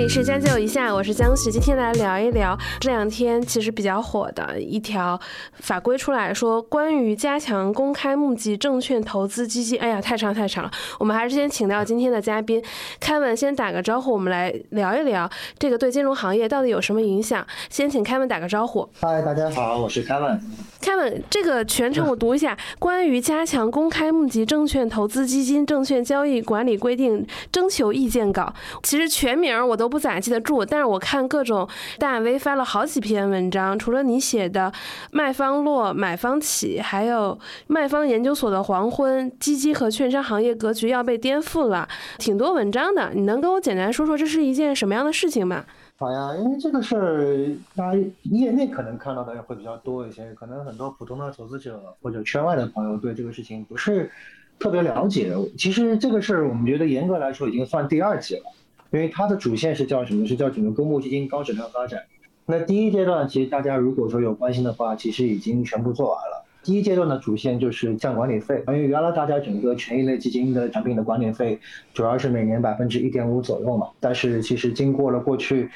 这里是将就一下，我是江徐，今天来聊一聊这两天其实比较火的一条法规出来说，关于加强公开募集证券投资基金。哎呀，太长太长了，我们还是先请到今天的嘉宾凯文先打个招呼，我们来聊一聊这个对金融行业到底有什么影响。先请凯文打个招呼。嗨，大家好，我是凯文。凯文，这个全程我读一下：关于加强公开募集证券投资基金证券交易管理规定征求意见稿。其实全名我。都不咋记得住，但是我看各种大 V 发了好几篇文章，除了你写的“卖方落，买方起”，还有“卖方研究所的黄昏”，基金和券商行业格局要被颠覆了，挺多文章的。你能跟我简单说说这是一件什么样的事情吗？好呀，因为这个事儿，大家业内可能看到的会比较多一些，可能很多普通的投资者或者圈外的朋友对这个事情不是特别了解。其实这个事儿，我们觉得严格来说已经算第二季了。因为它的主线是叫什么？是叫整个公募基金高质量发展。那第一阶段，其实大家如果说有关心的话，其实已经全部做完了。第一阶段的主线就是降管理费，因为原来大家整个权益类基金的产品的管理费主要是每年百分之一点五左右嘛。但是其实经过了过去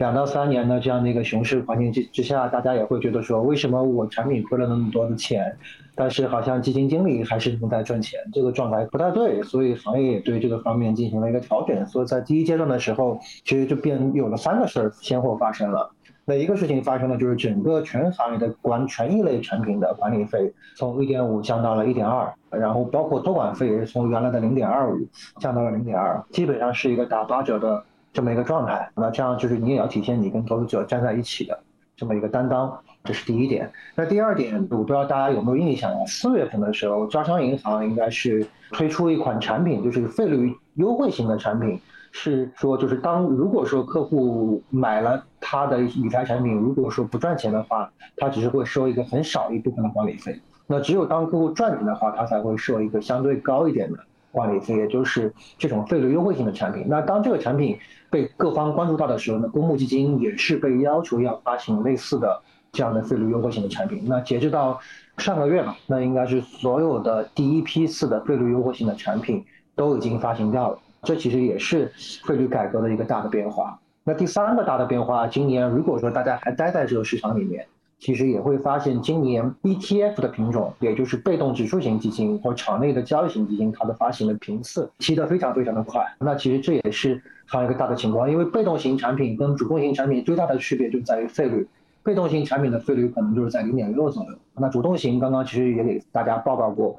两到三年的这样的一个熊市环境之之下，大家也会觉得说，为什么我产品亏了那么多的钱？但是好像基金经理还是能在赚钱，这个状态不太对，所以行业也对这个方面进行了一个调整。所以在第一阶段的时候，其实就变有了三个事儿先后发生了。那一个事情发生了，就是整个全行业的管权益类产品的管理费从一点五降到了一点二，然后包括托管费也是从原来的零点二五降到了零点二，基本上是一个打八折的这么一个状态。那这样就是你也要体现你跟投资者站在一起的这么一个担当。这是第一点。那第二点，我不知道大家有没有印象啊？四月份的时候，招商银行应该是推出一款产品，就是费率优惠型的产品，是说就是当如果说客户买了他的理财产品，如果说不赚钱的话，他只是会收一个很少一部分的管理费。那只有当客户赚钱的话，他才会收一个相对高一点的管理费，也就是这种费率优惠型的产品。那当这个产品被各方关注到的时候呢，公募基金也是被要求要发行类似的。这样的费率优惠型的产品，那截止到上个月嘛，那应该是所有的第一批次的费率优惠型的产品都已经发行掉了。这其实也是费率改革的一个大的变化。那第三个大的变化，今年如果说大家还待在这个市场里面，其实也会发现今年 ETF 的品种，也就是被动指数型基金或场内的交易型基金，它的发行的频次提得非常非常的快。那其实这也是还有一个大的情况，因为被动型产品跟主动型产品最大的区别就在于费率。被动型产品的费率可能就是在零点六左右，那主动型刚刚其实也给大家报告过，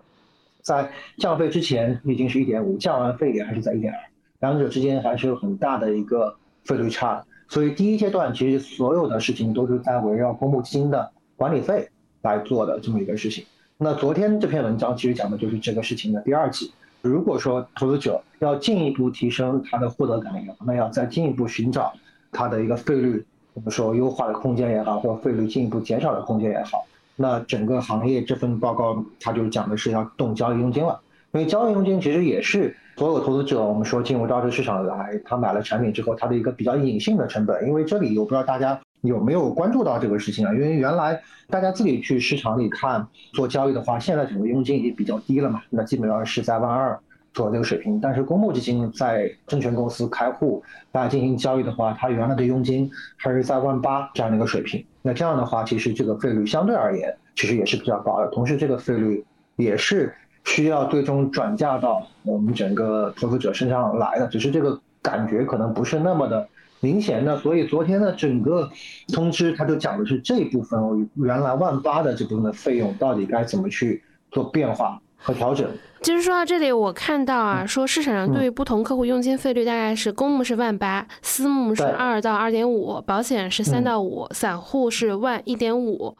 在降费之前已经是一点五，降完费也还是在一点二，两者之间还是有很大的一个费率差。所以第一阶段其实所有的事情都是在围绕公募基金的管理费来做的这么一个事情。那昨天这篇文章其实讲的就是这个事情的第二季。如果说投资者要进一步提升他的获得感也好，那要再进一步寻找他的一个费率。我们说优化的空间也好，或费率进一步减少的空间也好，那整个行业这份报告它就讲的是要动交易佣金了。因为交易佣金其实也是所有投资者我们说进入到这市场来，他买了产品之后，它的一个比较隐性的成本。因为这里我不知道大家有没有关注到这个事情啊？因为原来大家自己去市场里看做交易的话，现在整个佣金已经比较低了嘛，那基本上是在万二。做这个水平，但是公募基金在证券公司开户来进行交易的话，它原来的佣金还是在万八这样的一个水平。那这样的话，其实这个费率相对而言其实也是比较高的。同时，这个费率也是需要最终转嫁到我们整个投资者身上来的，只是这个感觉可能不是那么的明显的。所以昨天的整个通知，它就讲的是这一部分原来万八的这部分的费用到底该怎么去做变化和调整。其实说到这里，我看到啊，说市场上对于不同客户佣金费率大概是公募是万八，私募是二到二点五，保险是三到五，散户是万一点五。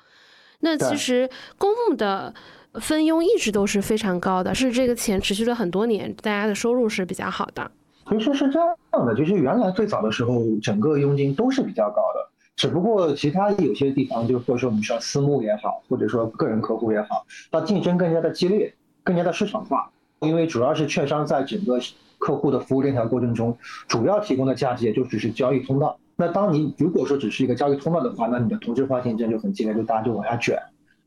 那其实公募的分佣一直都是非常高的，是这个钱持续了很多年，大家的收入是比较好的。其实是这样的，就是原来最早的时候，整个佣金都是比较高的，只不过其他有些地方，就或者说我们说私募也好，或者说个人客户也好，它竞争更加的激烈。更加的市场化，因为主要是券商在整个客户的服务链条过程中，主要提供的价值也就只是交易通道。那当你如果说只是一个交易通道的话，那你的同质化竞争就很激烈，就大家就往下卷。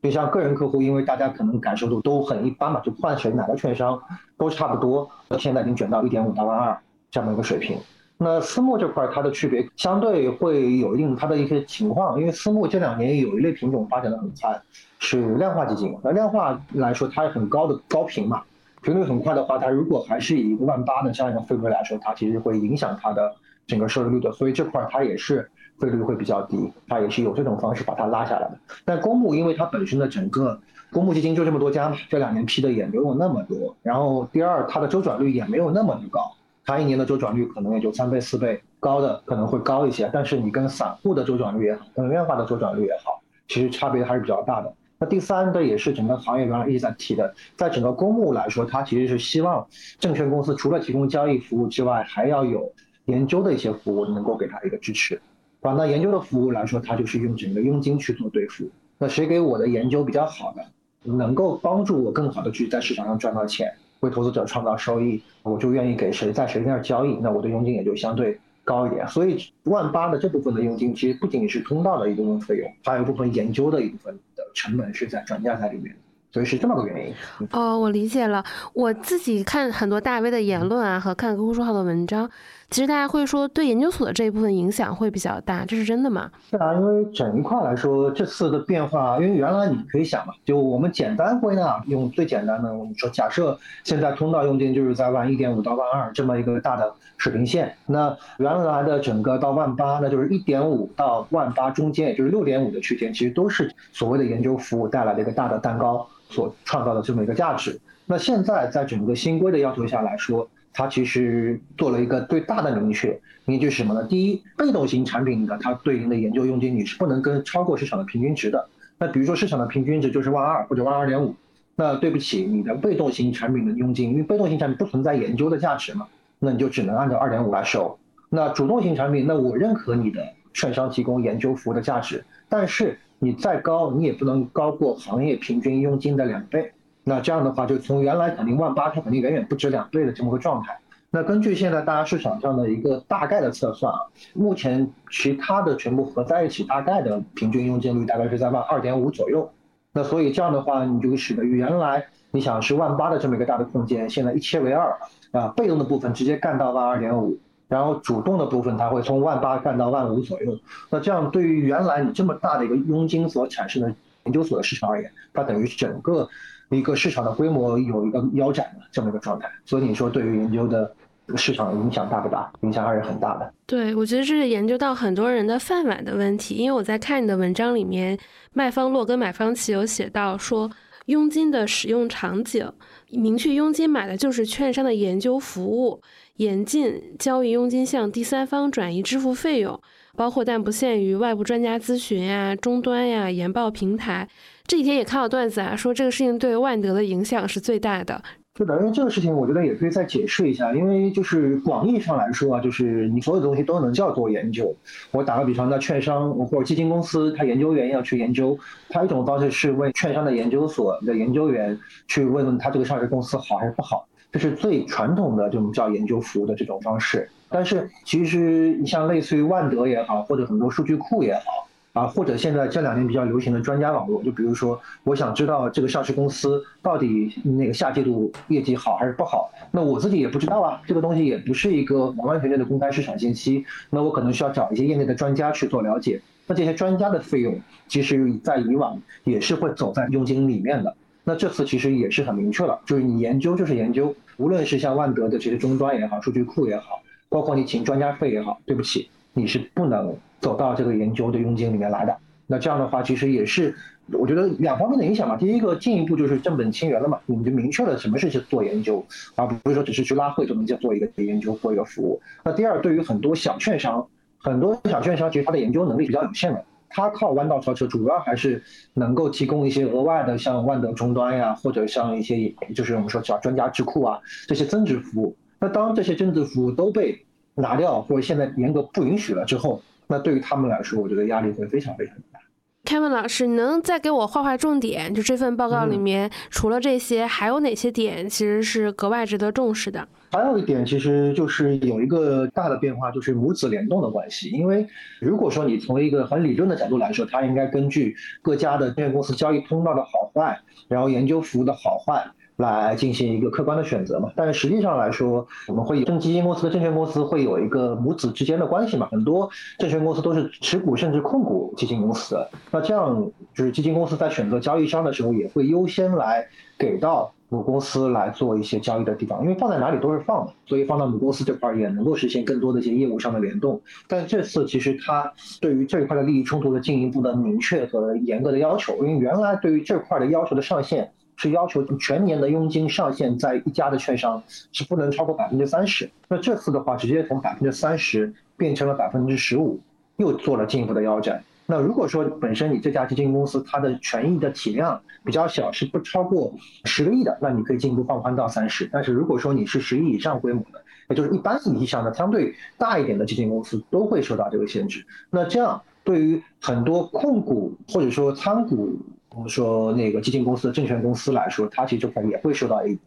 就像个人客户，因为大家可能感受度都很一般嘛，就换谁哪个券商都差不多，现在已经卷到一点五到万二这样的一个水平。那私募这块它的区别相对会有一定它的一些情况，因为私募这两年有一类品种发展的很快，是量化基金。那量化来说，它很高的高频嘛，频率很快的话，它如果还是以一个万八的这样一个费率来说，它其实会影响它的整个收益率的。所以这块它也是费率会比较低，它也是有这种方式把它拉下来的。但公募因为它本身的整个公募基金就这么多家嘛，这两年批的也没有那么多。然后第二，它的周转率也没有那么的高。它一年的周转率可能也就三倍四倍，高的可能会高一些，但是你跟散户的周转率也好，跟量化的周转率也好，其实差别还是比较大的。那第三个也是整个行业原来一直在提的，在整个公募来说，它其实是希望证券公司除了提供交易服务之外，还要有研究的一些服务能够给它一个支持。啊，那研究的服务来说，它就是用整个佣金去做兑付。那谁给我的研究比较好的，能够帮助我更好的去在市场上赚到钱？为投资者创造收益，我就愿意给谁在谁那儿交易，那我的佣金也就相对高一点。所以万八的这部分的佣金，其实不仅仅是通道的一部分费用，还有一部分研究的一部分成本是在转嫁在里面。所以是这么个原因。哦，我理解了。我自己看很多大 V 的言论啊，和看公众号的文章。其实大家会说，对研究所的这一部分影响会比较大，这是真的吗？是啊，因为整一块来说，这次的变化，因为原来你可以想嘛，就我们简单归纳，用最简单的，我们说，假设现在通道佣金就是在万一点五到万二这么一个大的水平线，那原来的整个到万八，那就是一点五到万八中间，也就是六点五的区间，其实都是所谓的研究服务带来的一个大的蛋糕所创造的这么一个价值。那现在在整个新规的要求下来说。它其实做了一个最大的明确，明确是什么呢？第一，被动型产品的它对应的研究佣金你是不能跟超过市场的平均值的。那比如说市场的平均值就是万二或者万二点五，那对不起，你的被动型产品的佣金，因为被动型产品不存在研究的价值嘛，那你就只能按照二点五来收。那主动型产品，那我认可你的券商提供研究服务的价值，但是你再高，你也不能高过行业平均佣金的两倍。那这样的话，就从原来肯定万八，它肯定远远不止两倍的这么个状态。那根据现在大家市场上的一个大概的测算啊，目前其他的全部合在一起，大概的平均佣金率大概是在万二点五左右。那所以这样的话，你就使得原来你想是万八的这么一个大的空间，现在一切为二啊，被动的部分直接干到万二点五，然后主动的部分它会从万八干到万五左右。那这样对于原来你这么大的一个佣金所产生的研究所的市场而言，它等于整个。一个市场的规模有一个腰斩的这么一个状态，所以你说对于研究的市场影响大不大？影响还是很大的。对，我觉得这是研究到很多人的饭碗的问题。因为我在看你的文章里面，卖方洛跟买方奇有写到说，佣金的使用场景，明确佣金买的就是券商的研究服务，严禁交易佣金向第三方转移支付费用，包括但不限于外部专家咨询呀、终端呀、研报平台。这几天也看到段子啊，说这个事情对万德的影响是最大的。是的，因为这个事情，我觉得也可以再解释一下。因为就是广义上来说啊，就是你所有东西都能叫做研究。我打个比方，那券商或者基金公司，他研究员要去研究，他一种方式是问券商的研究所的研究员去问问他这个上市公司好还是不好，这是最传统的这种叫研究服务的这种方式。但是其实你像类似于万德也好，或者很多数据库也好。啊，或者现在这两年比较流行的专家网络，就比如说，我想知道这个上市公司到底那个下季度业绩好还是不好，那我自己也不知道啊，这个东西也不是一个完完全全的公开市场信息，那我可能需要找一些业内的专家去做了解。那这些专家的费用，其实在以往也是会走在佣金里面的。那这次其实也是很明确了，就是你研究就是研究，无论是像万德的这些终端也好，数据库也好，包括你请专家费也好，对不起，你是不能。走到这个研究的佣金里面来的，那这样的话其实也是，我觉得两方面的影响嘛。第一个进一步就是正本清源了嘛，我们就明确了什么是去做研究，而不是说只是去拉会就能做一个研究或一个服务。那第二，对于很多小券商，很多小券商其实它的研究能力比较有限的，它靠弯道超车，主要还是能够提供一些额外的像万德终端呀，或者像一些就是我们说叫专家智库啊这些增值服务。那当这些增值服务都被拿掉或者现在严格不允许了之后，那对于他们来说，我觉得压力会非常非常大。Kevin 老师，你能再给我画画重点？就这份报告里面，除了这些，还有哪些点其实是格外值得重视的？还有一点，其实就是有一个大的变化，就是母子联动的关系。因为如果说你从一个很理论的角度来说，它应该根据各家的证券公司交易通道的好坏，然后研究服务的好坏。来进行一个客观的选择嘛。但是实际上来说，我们会有证基金公司的证券公司会有一个母子之间的关系嘛。很多证券公司都是持股甚至控股基金公司的，那这样就是基金公司在选择交易商的时候，也会优先来给到。母公司来做一些交易的地方，因为放在哪里都是放的，所以放到母公司这块也能够实现更多的一些业务上的联动。但这次其实它对于这一块的利益冲突的进一步的明确和严格的要求，因为原来对于这块的要求的上限是要求全年的佣金上限在一家的券商是不能超过百分之三十，那这次的话直接从百分之三十变成了百分之十五，又做了进一步的腰斩。那如果说本身你这家基金公司它的权益的体量比较小，是不超过十个亿的，那你可以进一步放宽到三十。但是如果说你是十亿以上规模的，也就是一般意义上的相对大一点的基金公司都会受到这个限制。那这样对于很多控股或者说参股，我们说那个基金公司证券公司来说，它其实这块也会受到一个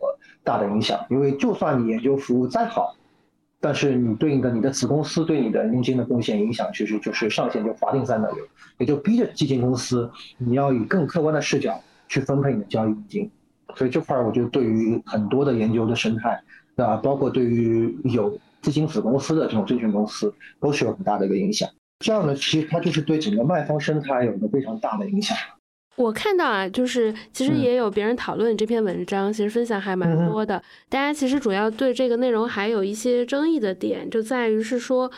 大的影响，因为就算你研究服务再好。但是你对应的你的子公司对你的佣金的贡献影响，其实就是上限就划定在那里，也就逼着基金公司你要以更客观的视角去分配你的交易佣金。所以这块儿我觉得对于很多的研究的生态，啊，包括对于有基金子公司的这种证券公司，都是有很大的一个影响。这样呢，其实它就是对整个卖方生态有一个非常大的影响。我看到啊，就是其实也有别人讨论这篇文章，其实分享还蛮多的。大家其实主要对这个内容还有一些争议的点，就在于是说，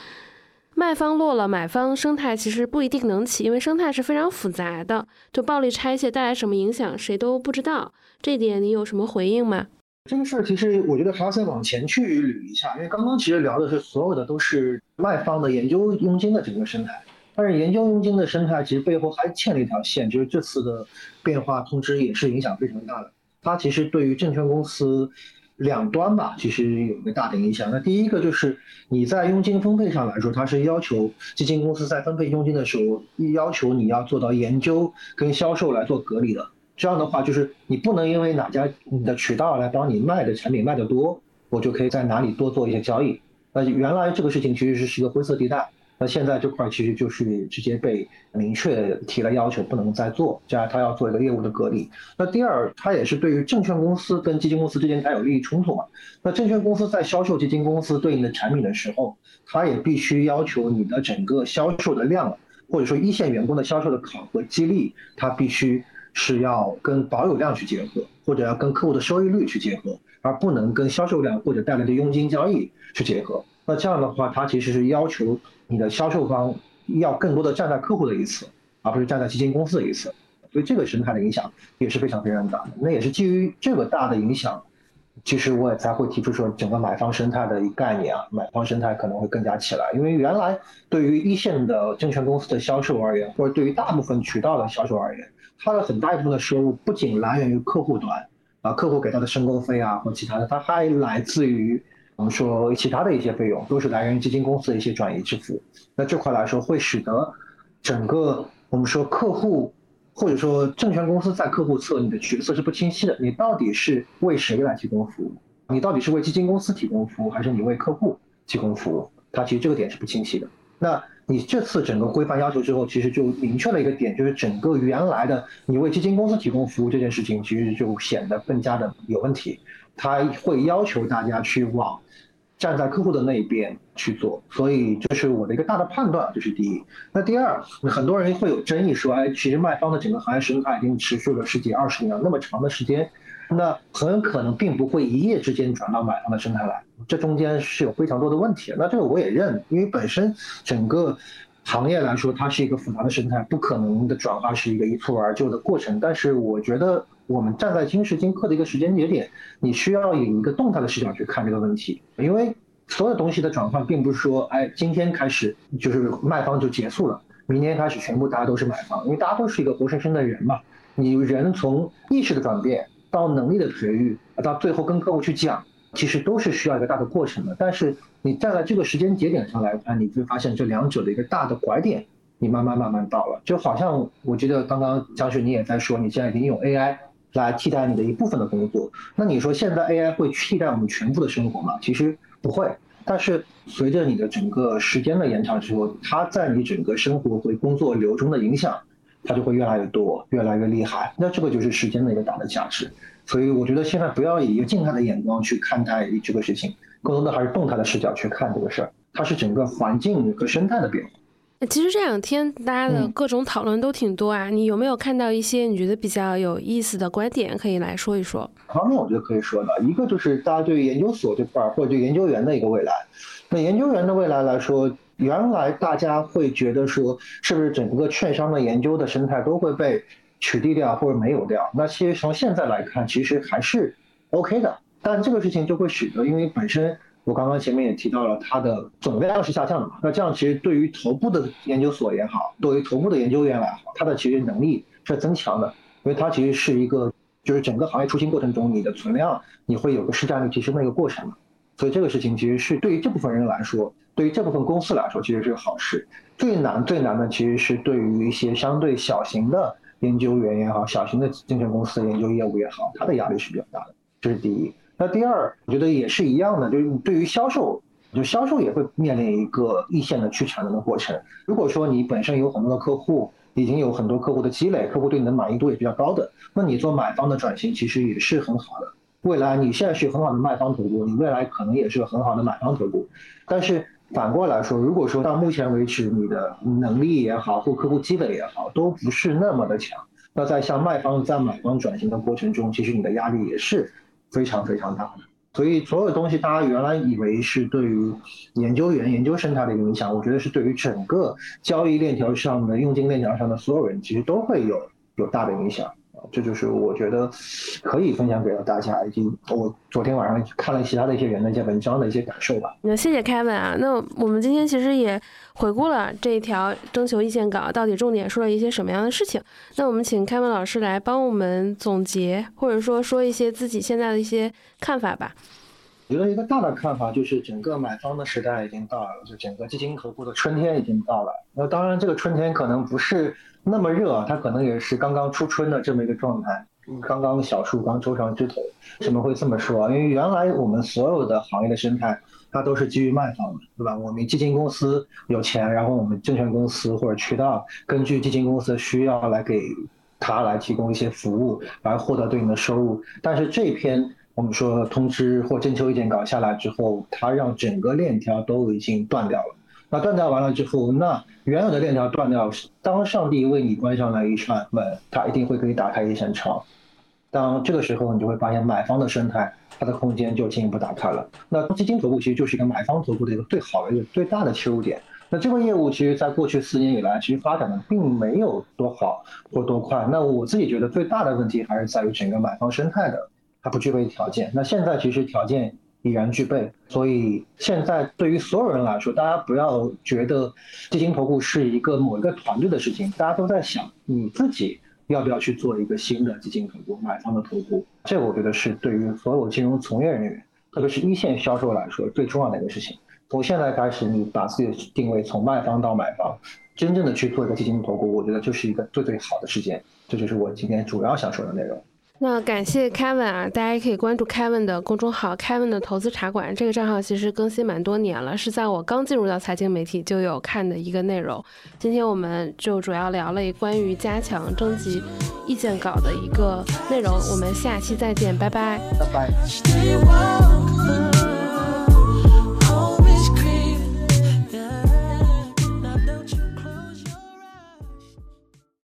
卖方落了，买方生态其实不一定能起，因为生态是非常复杂的，就暴力拆卸带来什么影响，谁都不知道。这点你有什么回应吗？这个事儿其实我觉得还要再往前去捋一下，因为刚刚其实聊的是所有的都是卖方的研究佣金的整个生态。但是研究佣金的生态其实背后还欠了一条线，就是这次的变化通知也是影响非常大的。它其实对于证券公司两端吧，其实有一个大的影响。那第一个就是你在佣金分配上来说，它是要求基金公司在分配佣金的时候，要求你要做到研究跟销售来做隔离的。这样的话，就是你不能因为哪家你的渠道来帮你卖的产品卖得多，我就可以在哪里多做一些交易。那原来这个事情其实是是一个灰色地带。那现在这块其实就是直接被明确提了要求，不能再做，这样他要做一个业务的隔离。那第二，它也是对于证券公司跟基金公司之间它有利益冲突嘛？那证券公司在销售基金公司对应的产品的时候，它也必须要求你的整个销售的量，或者说一线员工的销售的考核激励，它必须是要跟保有量去结合，或者要跟客户的收益率去结合，而不能跟销售量或者带来的佣金交易去结合。那这样的话，它其实是要求你的销售方要更多的站在客户的一侧，而不是站在基金公司的一侧，所以这个生态的影响也是非常非常大的。那也是基于这个大的影响，其实我也才会提出说，整个买方生态的一个概念啊，买方生态可能会更加起来。因为原来对于一线的证券公司的销售而言，或者对于大部分渠道的销售而言，它的很大一部分的收入不仅来源于客户端啊，客户给他的申购费啊或其他的，它还来自于。我们说其他的一些费用都是来源于基金公司的一些转移支付，那这块来说会使得整个我们说客户或者说证券公司在客户侧你的角色是不清晰的，你到底是为谁来提供服务？你到底是为基金公司提供服务，还是你为客户提供服务？它其实这个点是不清晰的。那你这次整个规范要求之后，其实就明确了一个点，就是整个原来的你为基金公司提供服务这件事情，其实就显得更加的有问题。他会要求大家去往。站在客户的那一边去做，所以这是我的一个大的判断，这是第一。那第二，很多人会有争议说，哎，其实卖方的整个行业生态已经持续了十几二十年那么长的时间，那很可能并不会一夜之间转到买方的生态来，这中间是有非常多的问题。那这个我也认，因为本身整个行业来说，它是一个复杂的生态，不可能的转化是一个一蹴而就的过程。但是我觉得。我们站在今时今刻的一个时间节点，你需要以一个动态的视角去看这个问题，因为所有东西的转换并不是说，哎，今天开始就是卖方就结束了，明天开始全部大家都是买方，因为大家都是一个活生生的人嘛。你人从意识的转变到能力的培育，到最后跟客户去讲，其实都是需要一个大的过程的。但是你站在这个时间节点上来看，你会发现这两者的一个大的拐点，你慢慢慢慢到了，就好像我觉得刚刚江雪你也在说，你现在已经用 AI。来替代你的一部分的工作，那你说现在 AI 会替代我们全部的生活吗？其实不会。但是随着你的整个时间的延长之后，它在你整个生活和工作流中的影响它就会越来越多，越来越厉害。那这个就是时间的一个大的价值。所以我觉得现在不要以一个静态的眼光去看待这个事情，更多的还是动态的视角去看这个事儿。它是整个环境和生态的变化。其实这两天大家的各种讨论都挺多啊，你有没有看到一些你觉得比较有意思的观点可以来说一说？方面我觉得可以说的，一个就是大家对研究所这块儿或者对研究员的一个未来。那研究员的未来来说，原来大家会觉得说，是不是整个券商的研究的生态都会被取缔掉或者没有掉？那其实从现在来看，其实还是 OK 的。但这个事情就会使得，因为本身。我刚刚前面也提到了，它的总量是下降的嘛？那这样其实对于头部的研究所也好，对于头部的研究员来好，它的其实能力是增强的，因为它其实是一个，就是整个行业出新过程中，你的存量你会有个市占率提升的一个过程嘛。所以这个事情其实是对于这部分人来说，对于这部分公司来说，其实是个好事。最难最难的其实是对于一些相对小型的研究员也好，小型的证券公司研究业务也好，它的压力是比较大的。这是第一。那第二，我觉得也是一样的，就是对于销售，就销售也会面临一个一线的去产能的过程。如果说你本身有很多的客户，已经有很多客户的积累，客户对你的满意度也比较高的，那你做买方的转型其实也是很好的。未来你现在是很好的卖方头部，你未来可能也是很好的买方头部。但是反过来说，如果说到目前为止你的能力也好，或客户积累也好，都不是那么的强，那在向卖方在买方转型的过程中，其实你的压力也是。非常非常大，所以所有东西大家原来以为是对于研究员、研究生他的一个影响，我觉得是对于整个交易链条上的、佣金链条上的所有人，其实都会有有大的影响。这就是我觉得可以分享给到大家，以及我昨天晚上看了其他的一些人的一些文章的一些感受吧。那谢谢 Kevin 啊，那我们今天其实也回顾了这一条征求意见稿到底重点说了一些什么样的事情。那我们请 Kevin 老师来帮我们总结，或者说说一些自己现在的一些看法吧。我觉得一个大的看法就是，整个买方的时代已经到了，就整个基金头部的春天已经到了。那当然，这个春天可能不是。那么热，它可能也是刚刚初春的这么一个状态，刚刚小树刚抽上枝头。为什么会这么说？因为原来我们所有的行业的生态，它都是基于卖方的，对吧？我们基金公司有钱，然后我们证券公司或者渠道根据基金公司的需要来给他来提供一些服务，来获得对应的收入。但是这篇我们说通知或征求意见稿下来之后，它让整个链条都已经断掉了。那断掉完了之后，那原有的链条断掉，当上帝为你关上了一扇门，他一定会给你打开一扇窗。当这个时候，你就会发现买方的生态，它的空间就进一步打开了。那基金头部其实就是一个买方头部的一个最好的、一个最大的切入点。那这个业务其实在过去四年以来，其实发展的并没有多好或多快。那我自己觉得最大的问题还是在于整个买方生态的，它不具备条件。那现在其实条件。已然具备，所以现在对于所有人来说，大家不要觉得基金投顾是一个某一个团队的事情，大家都在想你自己要不要去做一个新的基金投顾，买方的投顾，这我觉得是对于所有金融从业人员，特别是一线销售来说最重要的一个事情。从现在开始，你把自己的定位从卖方到买方，真正的去做一个基金投顾，我觉得就是一个最最好的时间。这就是我今天主要想说的内容。那感谢 Kevin 啊，大家也可以关注 Kevin 的公众号 Kevin 的投资茶馆。这个账号其实更新蛮多年了，是在我刚进入到财经媒体就有看的一个内容。今天我们就主要聊了关于加强征集意见稿的一个内容。我们下期再见，拜拜，拜拜。